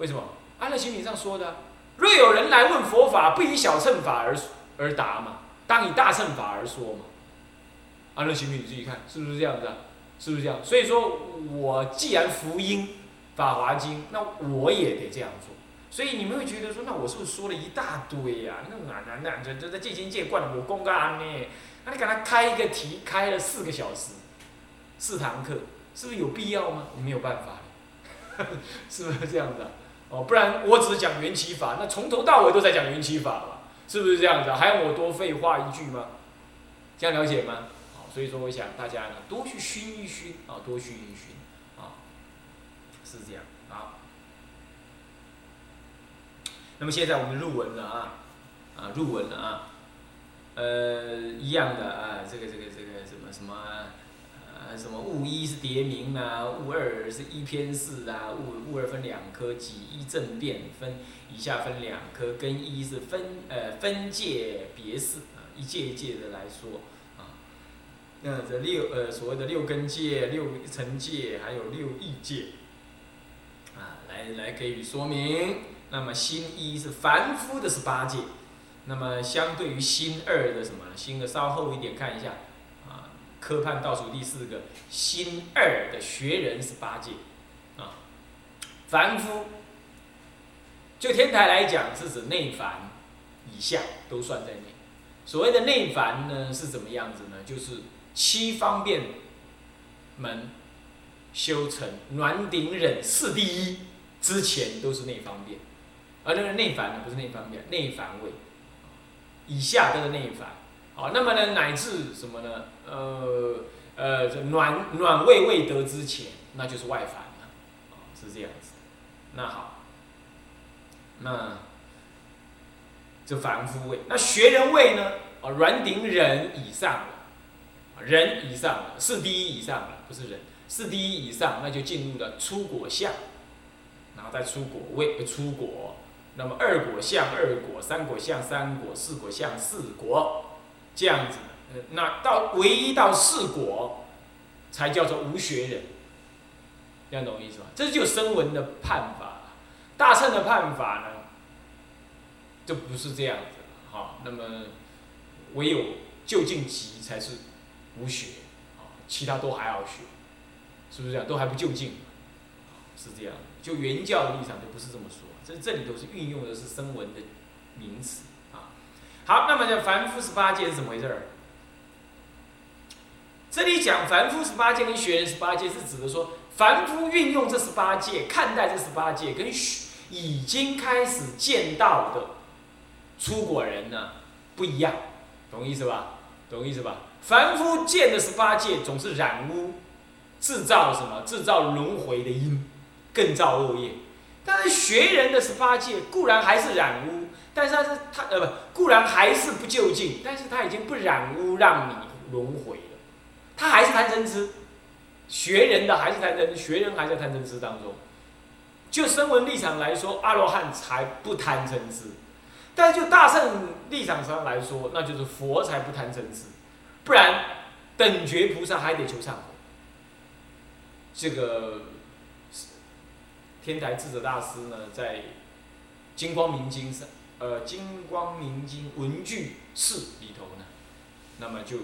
为什么？安乐行品上说的，若有人来问佛法，不以小乘法而而答嘛，当以大乘法而说嘛。安乐行品你自己看是不是这样子啊？是不是这样？所以说我既然福音《法华经》，那我也得这样做。所以你们会觉得说，那我是不是说了一大堆呀？那哪哪哪这这这戒经戒惯了我公干呢？那你给他开一个题，开了四个小时，四堂课，是不是有必要吗？没有办法，是不是这样子啊？哦，不然我只是讲缘起法，那从头到尾都在讲缘起法嘛，是不是这样子？还要我多废话一句吗？这样了解吗？好，所以说我想大家呢多去熏一熏啊，多熏一熏啊，是这样啊。那么现在我们入文了啊，啊入文了啊，呃一样的啊，这个这个这个什么。什么什么物一是叠名啊，物二是一偏四啊，物物二分两科，几一正变分，以下分两科，根一是分呃分界别事啊，一界一界的来说啊，那这六呃所谓的六根界、六层界，还有六意界啊，来来给予说明。那么心一是凡夫的是八界，那么相对于心二的什么？心的稍后一点看一下。科判倒数第四个，心二的学人是八戒，啊，凡夫，就天台来讲是指内凡以下都算在内。所谓的内凡呢是怎么样子呢？就是七方便门修成暖顶忍四第一之前都是内方便，而那个内凡呢不是内方便，内凡位以下都是内凡。好，那么呢乃至什么呢？呃呃，这暖暖胃未得之前，那就是外凡了，啊，是这样子。那好，那这凡夫位，那学人位呢？啊，软顶人以上了，人以上了，是第一以上了，不是人，是第一以上，那就进入了出果相，然后再出果位，出果，那么二果相二果，三果相三果，四果相四果，这样子。那到唯一到四果，才叫做无学人，这样懂我意思吧？这就声闻的判法。大乘的判法呢，就不是这样子哈。那么唯有就近极才是无学，啊，其他都还要学，是不是这样？都还不就近，是这样。就原教的立场就不是这么说，这这里头是运用的是声闻的名词。好，那么这凡夫十八戒是怎么回事儿？这里讲凡夫十八戒跟学人十八戒，是指的说，凡夫运用这十八戒，看待这十八戒，跟已经开始见到的出果人呢不一样，懂意思吧？懂意思吧？凡夫见的十八戒总是染污，制造什么？制造轮回的因，更造恶业。但是学人的十八戒固然还是染污，但是他是他呃不，然还是不就近，但是他已经不染污，让你轮回了。他还是贪嗔痴，学人的还是贪嗔，学人还在贪嗔痴当中。就声闻立场来说，阿罗汉才不贪嗔痴；但是就大圣立场上来说，那就是佛才不贪嗔痴。不然，等觉菩萨还得求忏悔。这个天台智者大师呢，在《金光明经》上，呃，《金光明经文具释》里头呢，那么就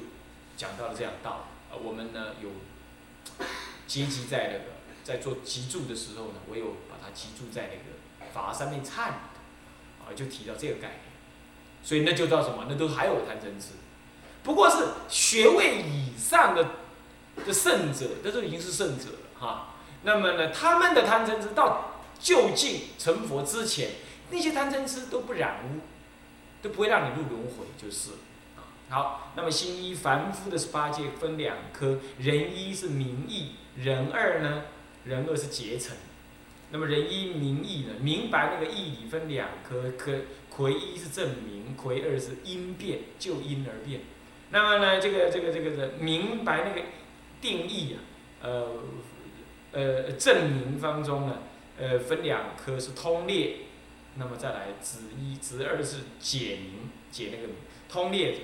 讲到了这样道理。我们呢有结集在那个在做集注的时候呢，我有把它集注在那个法上面忏啊，就提到这个概念，所以那就叫什么？那都还有贪嗔痴，不过是学位以上的的圣者，那都已经是圣者了哈。那么呢，他们的贪嗔痴到就近成佛之前，那些贪嗔痴都不染污，都不会让你入轮回，就是啊。好，那么心一凡夫的十八戒分两科，人一是名义，人二呢？人二是结成。那么人一名义呢？明白那个义理分两科，科魁一是证明，魁二是因变，就因而变。那么呢，这个这个这个的明白那个定义啊，呃呃证明当中呢，呃分两科是通列，那么再来子一子二是解明解那个通列。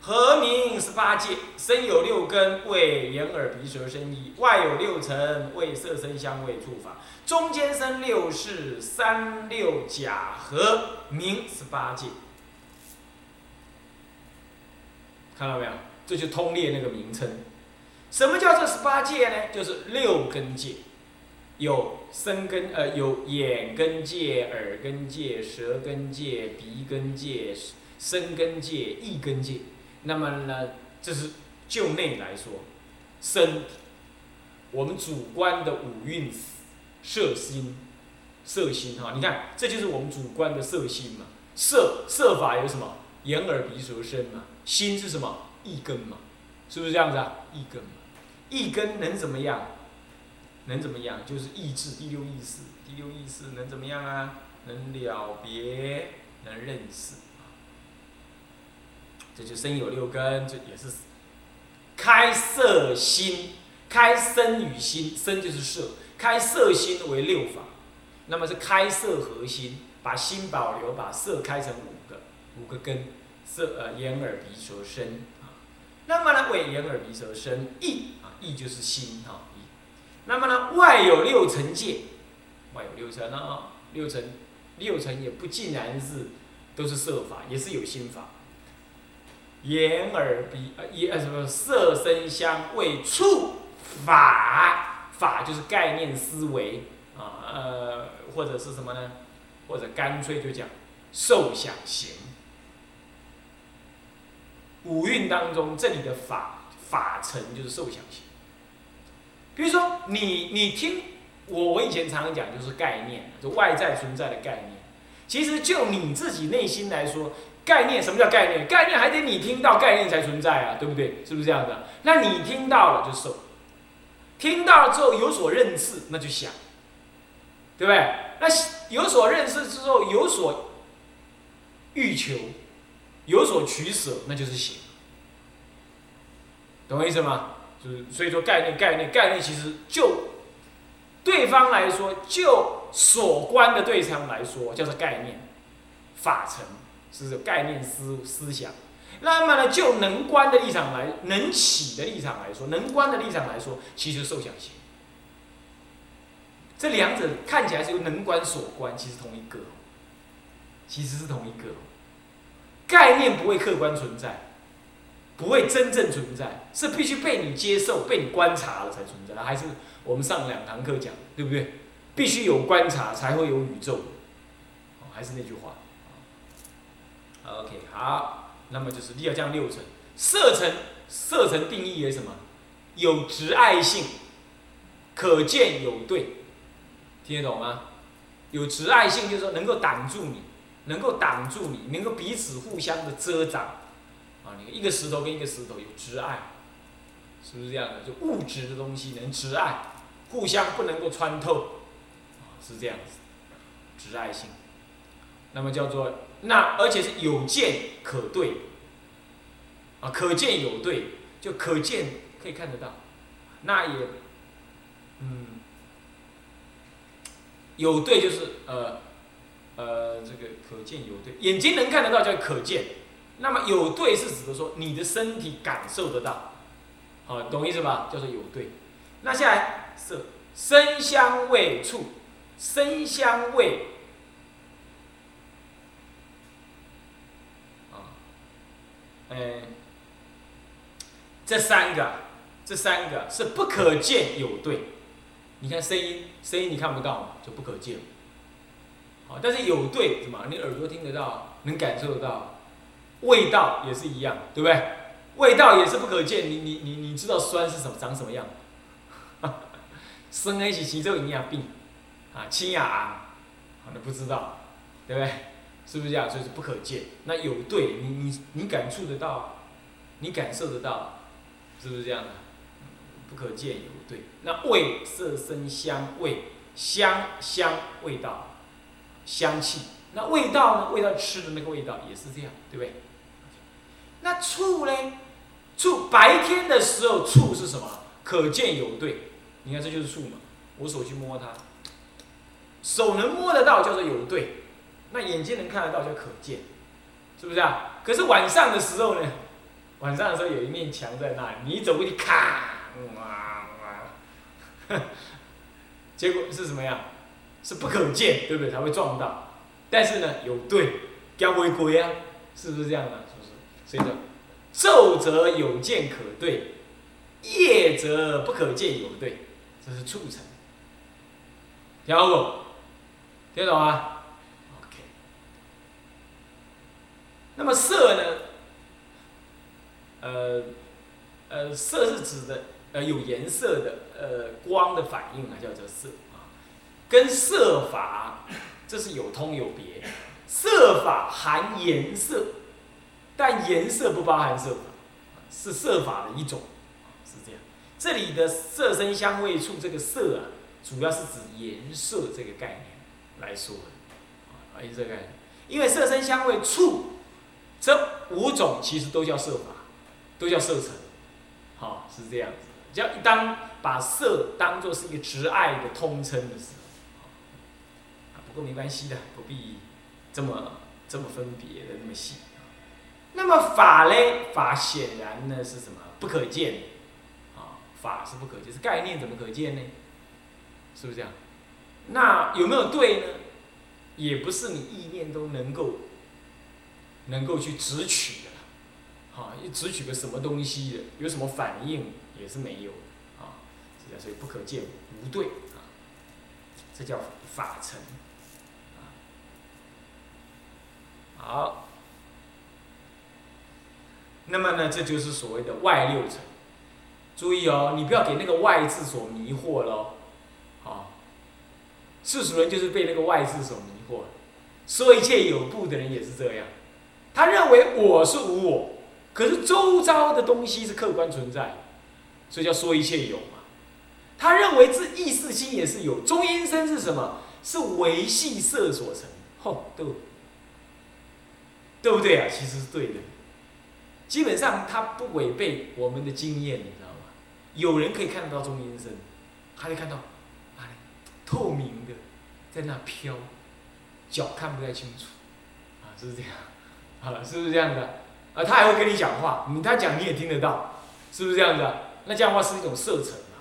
何名十八界？身有六根，为眼耳鼻舌身意；外有六尘，为色声香味触法；中间生六世，三六甲合，名十八界。看到没有？这就通列那个名称。什么叫做十八界呢？就是六根界，有身根，呃，有眼根界、耳根界、舌根界、鼻根界、身根界、意根界。那么呢，这是就内来说，身，我们主观的五蕴色心，色心哈，你看，这就是我们主观的色心嘛。色色法有什么？眼耳鼻舌身嘛。心是什么？意根嘛。是不是这样子啊？意根嘛。意根能怎么样？能怎么样？就是意志，第六意识，第六意识能怎么样啊？能了别，能认识。这就身有六根，这也是开色心，开身与心，身就是色，开色心为六法。那么是开色合心，把心保留，把色开成五个，五个根，色呃眼耳鼻舌身啊。那么呢，为眼耳鼻舌身意啊。意就是心哈，那么呢，外有六尘界，外有六尘啊，六尘，六尘也不尽然是都是色法，也是有心法。眼耳鼻呃，眼呃什么色声香味触法，法就是概念思维啊呃，或者是什么呢？或者干脆就讲受想行。五蕴当中，这里的法法尘就是受想行。比如说，你你听我，我以前常常讲就是概念，就外在存在的概念。其实就你自己内心来说，概念什么叫概念？概念还得你听到概念才存在啊，对不对？是不是这样的？那你听到了就受，听到了之后有所认识，那就想，对不对？那有所认识之后有所欲求，有所取舍，那就是行，懂我意思吗？就是所以说概念概念概念其实就对方来说就所观的对象来说叫做概念法层是概念思思想，那么呢就能观的立场来能起的立场来说能观的立场来说其实受想行，这两者看起来是由能观所观其实同一个，其实是同一个，概念不会客观存在。不会真正存在，是必须被你接受、被你观察了才存在。还是我们上两堂课讲，对不对？必须有观察才会有宇宙。还是那句话。OK，好，那么就是第二讲六层，色层，色层定义为什么？有直爱性，可见有对，听得懂吗？有直爱性就是说能够挡住你，能够挡住你，能够彼此互相的遮挡。啊，你看一个石头跟一个石头有执爱，是不是这样的？就物质的东西能执爱，互相不能够穿透，是这样子，执爱性。那么叫做那，而且是有见可对，啊，可见有对，就可见可以看得到，那也，嗯，有对就是呃，呃，这个可见有对，眼睛能看得到叫可见。那么有对是指的说你的身体感受得到，好，懂意思吧？叫做有对。那下来色、声、香、味、触，声、香、味，啊，哎，这三个，这三个是不可见有对。你看声音，声音你看不到嘛就不可见。好，但是有对什么？你耳朵听得到，能感受得到。味道也是一样，对不对？味道也是不可见，你你你你知道酸是什么长什么样？生 H 其中营养病啊，清雅啊，可能不知道，对不对？是不是这样？所以是不可见。那有对，你你你感触得到，你感受得到，是不是这样的？不可见有对。那味色声香味香香味道，香气。那味道呢？味道吃的那个味道也是这样，对不对？那处呢？处白天的时候，处是什么？可见有对，你看这就是处嘛。我手去摸它，手能摸得到叫做有对，那眼睛能看得到叫可见，是不是啊？可是晚上的时候呢？晚上的时候有一面墙在那里，你走过去，咔，哇哇，结果是什么样？是不可见，对不对？才会撞到。但是呢，有对，交违规啊，是不是这样的？所以说，昼则有见可对，夜则不可见有对，这是促成。听懂不？听懂啊？OK。那么色呢？呃，呃，色是指的呃有颜色的呃光的反应啊，叫做色啊。跟色法这是有通有别，色法含颜色，但颜色不包含色法，是色法的一种，是这样。这里的色声香味触这个色啊，主要是指颜色这个概念来说的，啊，颜色概念。因为色声香味触这五种其实都叫色法。都叫色尘，好是这样子。只要一当把色当做是一个直爱的通称的时候，不过没关系的，不必这么这么分别的那么细。那么法呢？法显然呢是什么？不可见，啊，法是不可见，是概念怎么可见呢？是不是这样？那有没有对呢？也不是你意念都能够能够去直取的。啊，一只取个什么东西，有什么反应也是没有啊，这叫所以不可见无对啊，这叫法尘啊。好，那么呢，这就是所谓的外六尘。注意哦，你不要给那个外字所迷惑喽。啊，世俗人就是被那个外字所迷惑，说一切有部的人也是这样，他认为我是无我。可是周遭的东西是客观存在，所以叫说一切有嘛。他认为这意识心也是有，中阴身是什么？是维系色所成，吼，对，对不对啊？其实是对的。基本上他不违背我们的经验，你知道吗？有人可以看得到中阴身，还可以看到，啊，透明的在那飘，脚看不太清楚，啊，是不是这样？啊，是不是这样的？啊，他还会跟你讲话，你他讲你也听得到，是不是这样子？那这样的话是一种色尘嘛，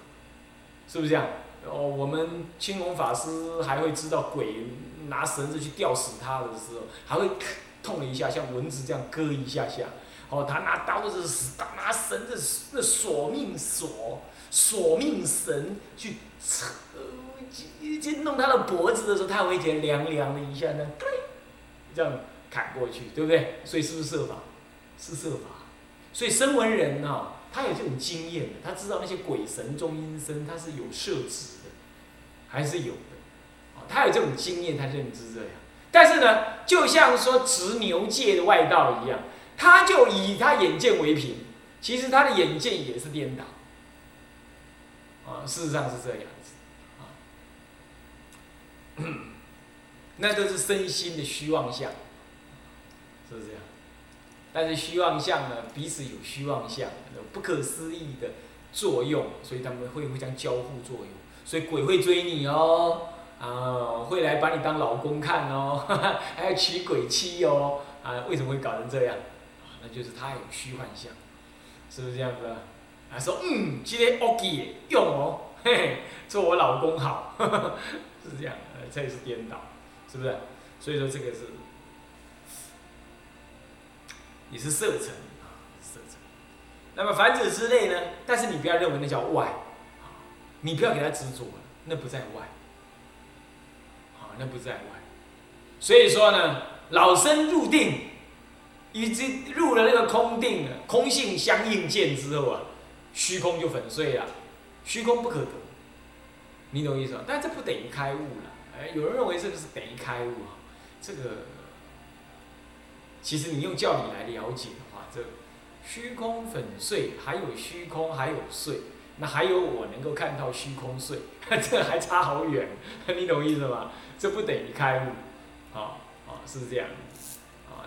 是不是这样？哦，我们青龙法师还会知道鬼拿绳子去吊死他的时候，还会 痛了一下，像蚊子这样割一下下。哦，他拿刀子、他拿绳子、那索命索、索命绳去扯，去弄他的脖子的时候，他会觉得凉凉的一下呢，这样砍过去，对不对？所以是不是设法？是设法，所以声闻人呢，他有这种经验的，他知道那些鬼神中阴身，他是有设置的，还是有的，他有这种经验，他认知这样。但是呢，就像说执牛界的外道一样，他就以他眼见为凭，其实他的眼见也是颠倒，啊，事实上是这样子，啊，那都是身心的虚妄相，是不是这样？但是虚妄相呢，彼此有虚妄相，不可思议的作用，所以他们会互相交互作用。所以鬼会追你哦，啊，会来把你当老公看哦，还要娶鬼妻哦，啊，为什么会搞成这样？那就是他有虚幻相，是不是这样子啊？啊，说嗯，今天 OK 用哦，嘿 嘿，做我老公好，是这样，这也是颠倒，是不是？所以说这个是。也是色尘啊，色尘。那么凡子之类呢？但是你不要认为那叫外，你不要给他执着，那不在外，好，那不在外。所以说呢，老生入定，已经入了那个空定了，空性相应见之后啊，虚空就粉碎了，虚空不可得，你懂意思吗？但这不等于开悟了。哎，有人认为这个是等于开悟啊，这个。其实你用教理来了解的话，这虚空粉碎，还有虚空还有碎，那还有我能够看到虚空碎，这还差好远，你懂意思吗？这不等于开悟，啊啊是这样，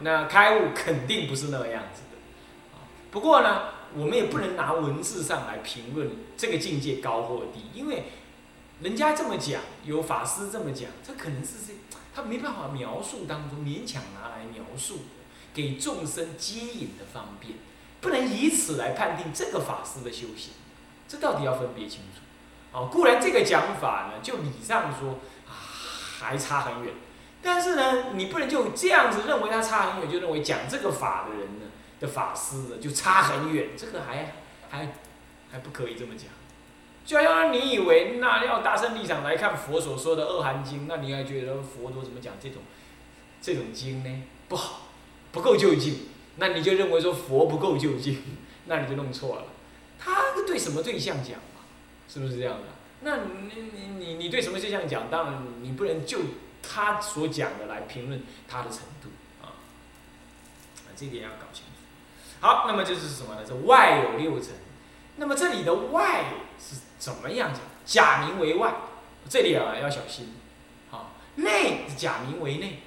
那开悟肯定不是那个样子的，啊不过呢，我们也不能拿文字上来评论这个境界高或低，因为人家这么讲，有法师这么讲，这可能是这他没办法描述当中勉强拿来描述。给众生接引的方便，不能以此来判定这个法师的修行，这到底要分别清楚。哦，固然这个讲法呢，就理上说啊还差很远，但是呢，你不能就这样子认为他差很远，就认为讲这个法的人呢的法师呢就差很远，这个还还还不可以这么讲。就好像你以为那要大圣立场来看佛所说的《二含经》，那你还觉得佛陀怎么讲这种这种经呢？不好，不够究竟，那你就认为说佛不够究竟，那你就弄错了。他对什么对象讲嘛？是不是这样的？那你你你你对什么对象讲？当然你不能就他所讲的来评论他的程度啊。啊，这点要搞清楚。好，那么就是什么呢？这外有六层，那么这里的外是。怎么样讲？假名为外，这里啊要小心。好，内假名为内，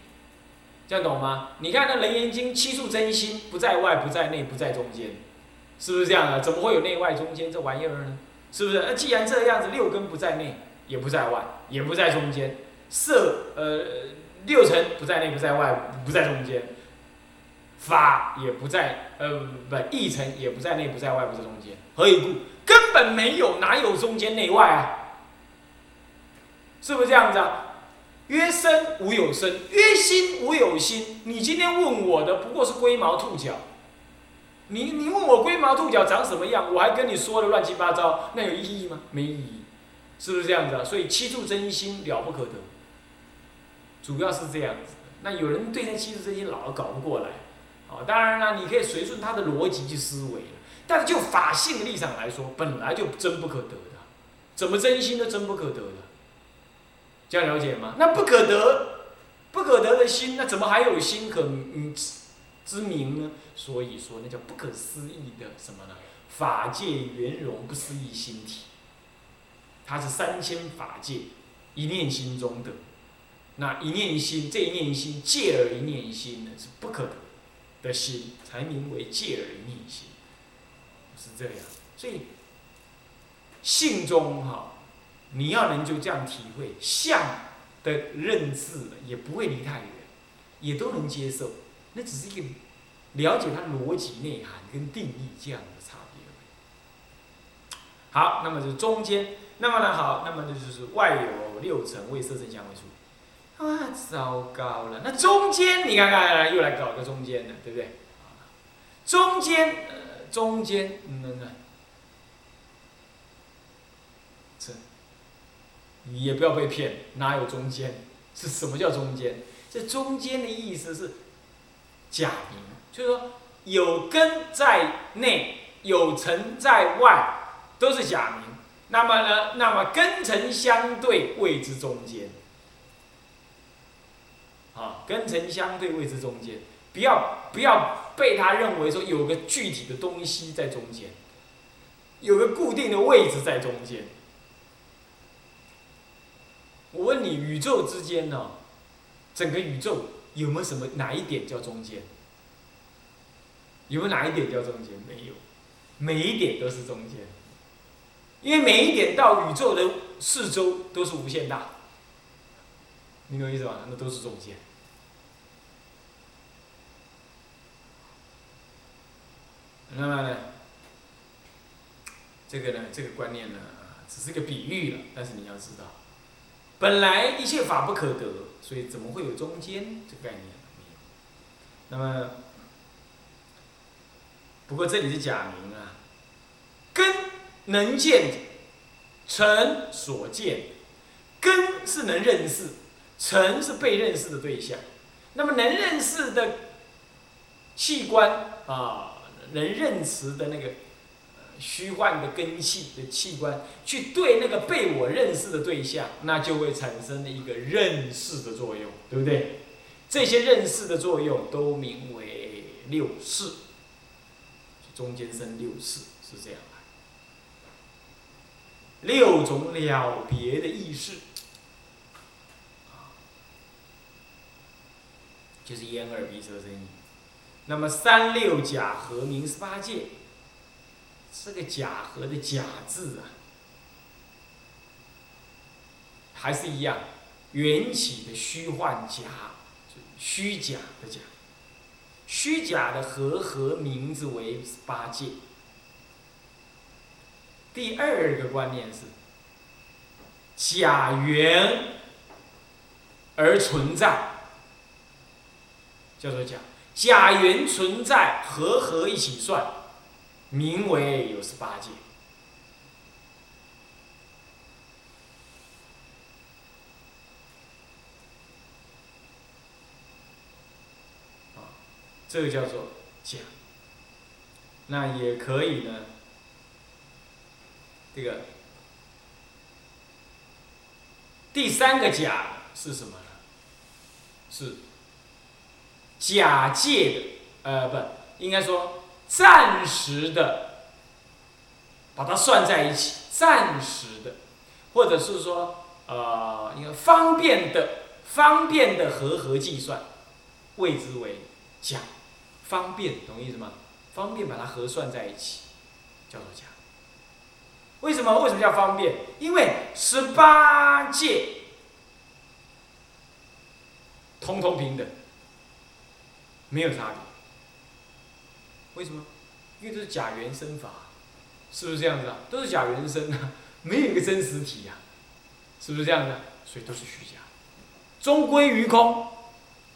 这样懂吗？你看那《楞严经》七处真心不在外，不在内，不在中间，是不是这样的？怎么会有内外中间这玩意儿呢？是不是？那既然这样子，六根不在内，也不在外，也不在中间，色呃六尘不在内，不在外，不在中间，法也不在呃不意尘也不在内，不在外，不在中间，何以故？根本没有，哪有中间内外啊？是不是这样子啊？曰身无有身，曰心无有心。你今天问我的不过是龟毛兔角，你你问我龟毛兔角长什么样，我还跟你说的乱七八糟，那有意义吗？没意义，是不是这样子啊？所以七处真心了不可得，主要是这样子。那有人对那七处真心老搞不过来，哦，当然了，你可以随顺他的逻辑去思维。但是就法性的立场来说，本来就真不可得的，怎么真心都真不可得的，这样了解吗？那不可得，不可得的心，那怎么还有心可嗯之名呢？所以说那叫不可思议的什么呢？法界圆融不思议心体，它是三千法界一念心中的，那一念心这一念心借而一念心呢是不可得的心，才名为借而一念心。是这样，所以性中哈，你要能就这样体会相的认知，也不会离太远，也都能接受。那只是一个了解它逻辑内涵跟定义这样的差别。好，那么就中间，那么呢好，那么这就是外有六层为色声香味触。啊，糟糕了，那中间你看看，又来搞个中间的，对不对？中间。中间，嗯嗯嗯，这，你也不要被骗，哪有中间？是什么叫中间？这中间的意思是假名，就是说有根在内，有尘在外，都是假名。那么呢，那么根尘相对谓之中间，啊，根尘相对位置中间。不要不要被他认为说有个具体的东西在中间，有个固定的位置在中间。我问你，宇宙之间呢，整个宇宙有没有什么哪一点叫中间？有没有哪一点叫中间？没有，每一点都是中间，因为每一点到宇宙的四周都是无限大，你懂意思吧？那都是中间。那么呢，这个呢，这个观念呢，只是个比喻了。但是你要知道，本来一切法不可得，所以怎么会有中间这概念呢？那么，不过这里是假名啊，根能见，尘所见，根是能认识，尘是被认识的对象。那么能认识的器官啊。能认识的那个虚幻的根器的器官，去对那个被我认识的对象，那就会产生了一个认识的作用，对不对？这些认识的作用都名为六识，中间生六识是这样的，六种了别的意识，就是眼耳鼻舌身意。那么三六假合名十八戒，这个假合的假字啊，还是一样，缘起的虚幻假，虚假的假，虚假的和合名字为八戒。第二个观念是假缘而存在，叫做假。假缘存在和合一起算，名为有十八戒。这个叫做假，那也可以呢。这个第三个假是什么呢？是假借的，呃，不，应该说暂时的，把它算在一起，暂时的，或者是说，呃，应该方便的，方便的和合计算，谓之为假。方便，懂意思吗？方便把它核算在一起，叫做假。为什么？为什么叫方便？因为十八界通通平等，没有差别。为什么？因为都是假原生法，是不是这样子啊？都是假原生啊，没有一个真实体呀，是不是这样的？所以都是虚假，终归于空。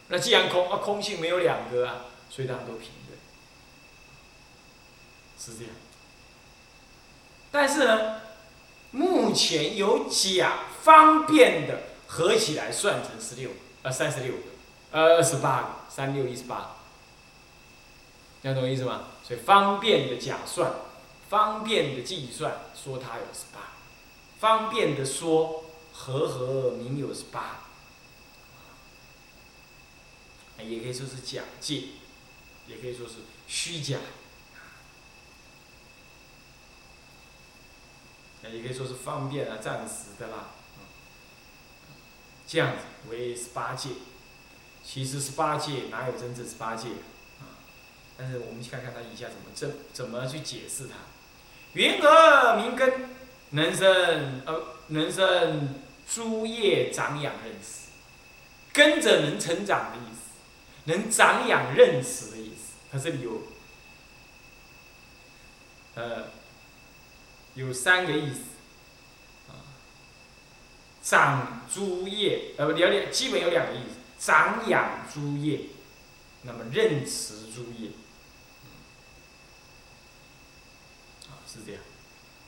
那既然空，啊空性没有两个啊。所以大家都平等，是这样。但是呢，目前有假方便的合起来算成十六，呃，三十六个，呃，二十八个，三六一十八。听懂意思吗？所以方便的假算，方便的计算，说它有十八，方便的说和和名有十八，也可以说是假借。也可以说是虚假，也可以说是方便啊、暂时的啦，这样子为十八戒。其实十八戒哪有真正十八戒啊？但是我们去看看他以下怎么怎怎么去解释它。云何名根？能生呃能生诸叶长养认识，跟着能成长的意思，能长养认识的意思。它这里有，呃，有三个意思，长诸业，呃不，两两，基本有两个意思，长养诸业，那么任持诸业，啊，是这样，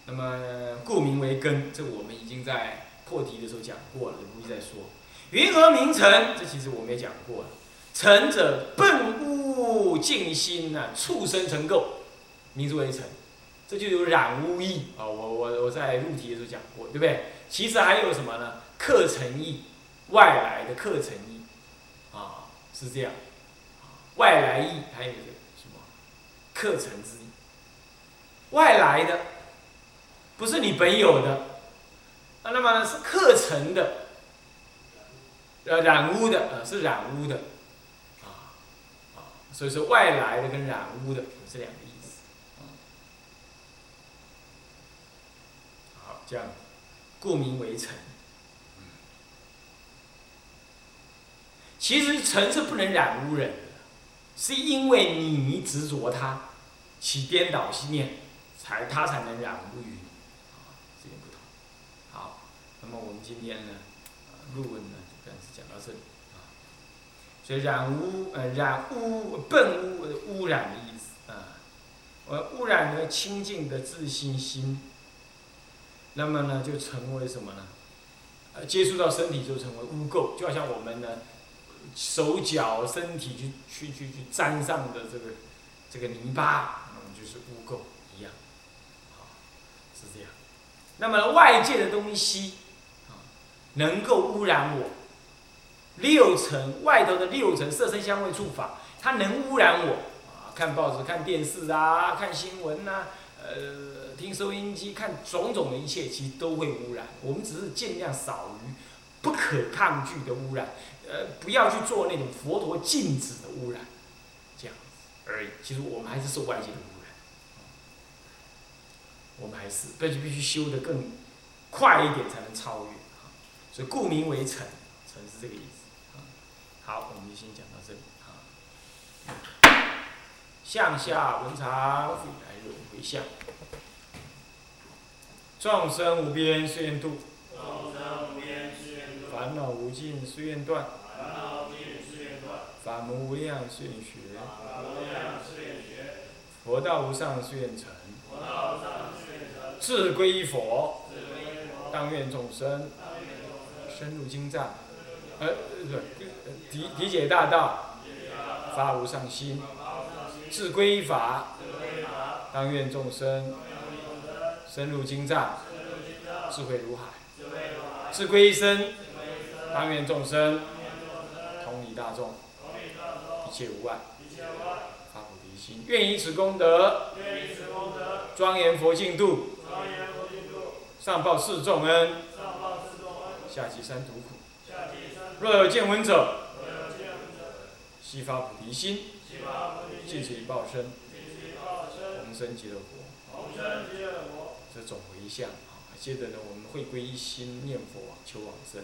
那么故名为根，这个我们已经在破题的时候讲过了，不必再说。云何名尘？这其实我们也讲过了。尘者，笨污净心呐，畜生成垢，名之为尘，这就有染污意啊。我我我在入题的时候讲过，对不对？其实还有什么呢？客尘意，外来的客尘意，是这样。外来意还有一个什么？客尘之意，外来的，不是你本有的，啊，那么是客尘的，呃，染污的，呃，是染污的。啊所以说，外来的跟染污的有这两个意思。好，这样，故名为尘。其实尘是不能染污人的，是因为你执着它，起颠倒心念，才它才能染污于。啊，这点不同。好，那么我们今天呢，论文呢就暂时讲到这里啊。所以染污，呃，染污，笨污，污染的意思啊。呃，污染了清净的自信心，那么呢，就成为什么呢？呃，接触到身体就成为污垢，就好像我们呢，手脚身体去去去去沾上的这个这个泥巴，那么就是污垢一样，好，是这样。那么外界的东西啊，能够污染我。六层外头的六层色声香味触法，它能污染我啊？看报纸、看电视啊，看新闻呐，呃，听收音机，看种种的一切，其实都会污染。我们只是尽量少于不可抗拒的污染，呃，不要去做那种佛陀禁止的污染，这样而已。其实我们还是受外界的污染，我们还是必须必须修得更快一点才能超越所以故名为尘，尘是这个意思。好，我们就先讲到这里啊。向下文长，来轮回向。众生无边誓愿度，烦恼无尽誓愿断，法门无量誓愿学，佛道无上誓愿成，志归依佛，当愿众生。深入经藏，呃，不理理解大道，发无上心，志归依法，当愿众生。深入经藏，智慧如海；智归一生，当愿众生同理大众，一切无碍，发菩提心。愿以此功德，庄严佛净土，上报四重恩，下济三途苦。若有见闻者，悉发菩提心，尽此一报身，同生极乐国。这种回向啊，接着呢，我们会归一心念佛求往生。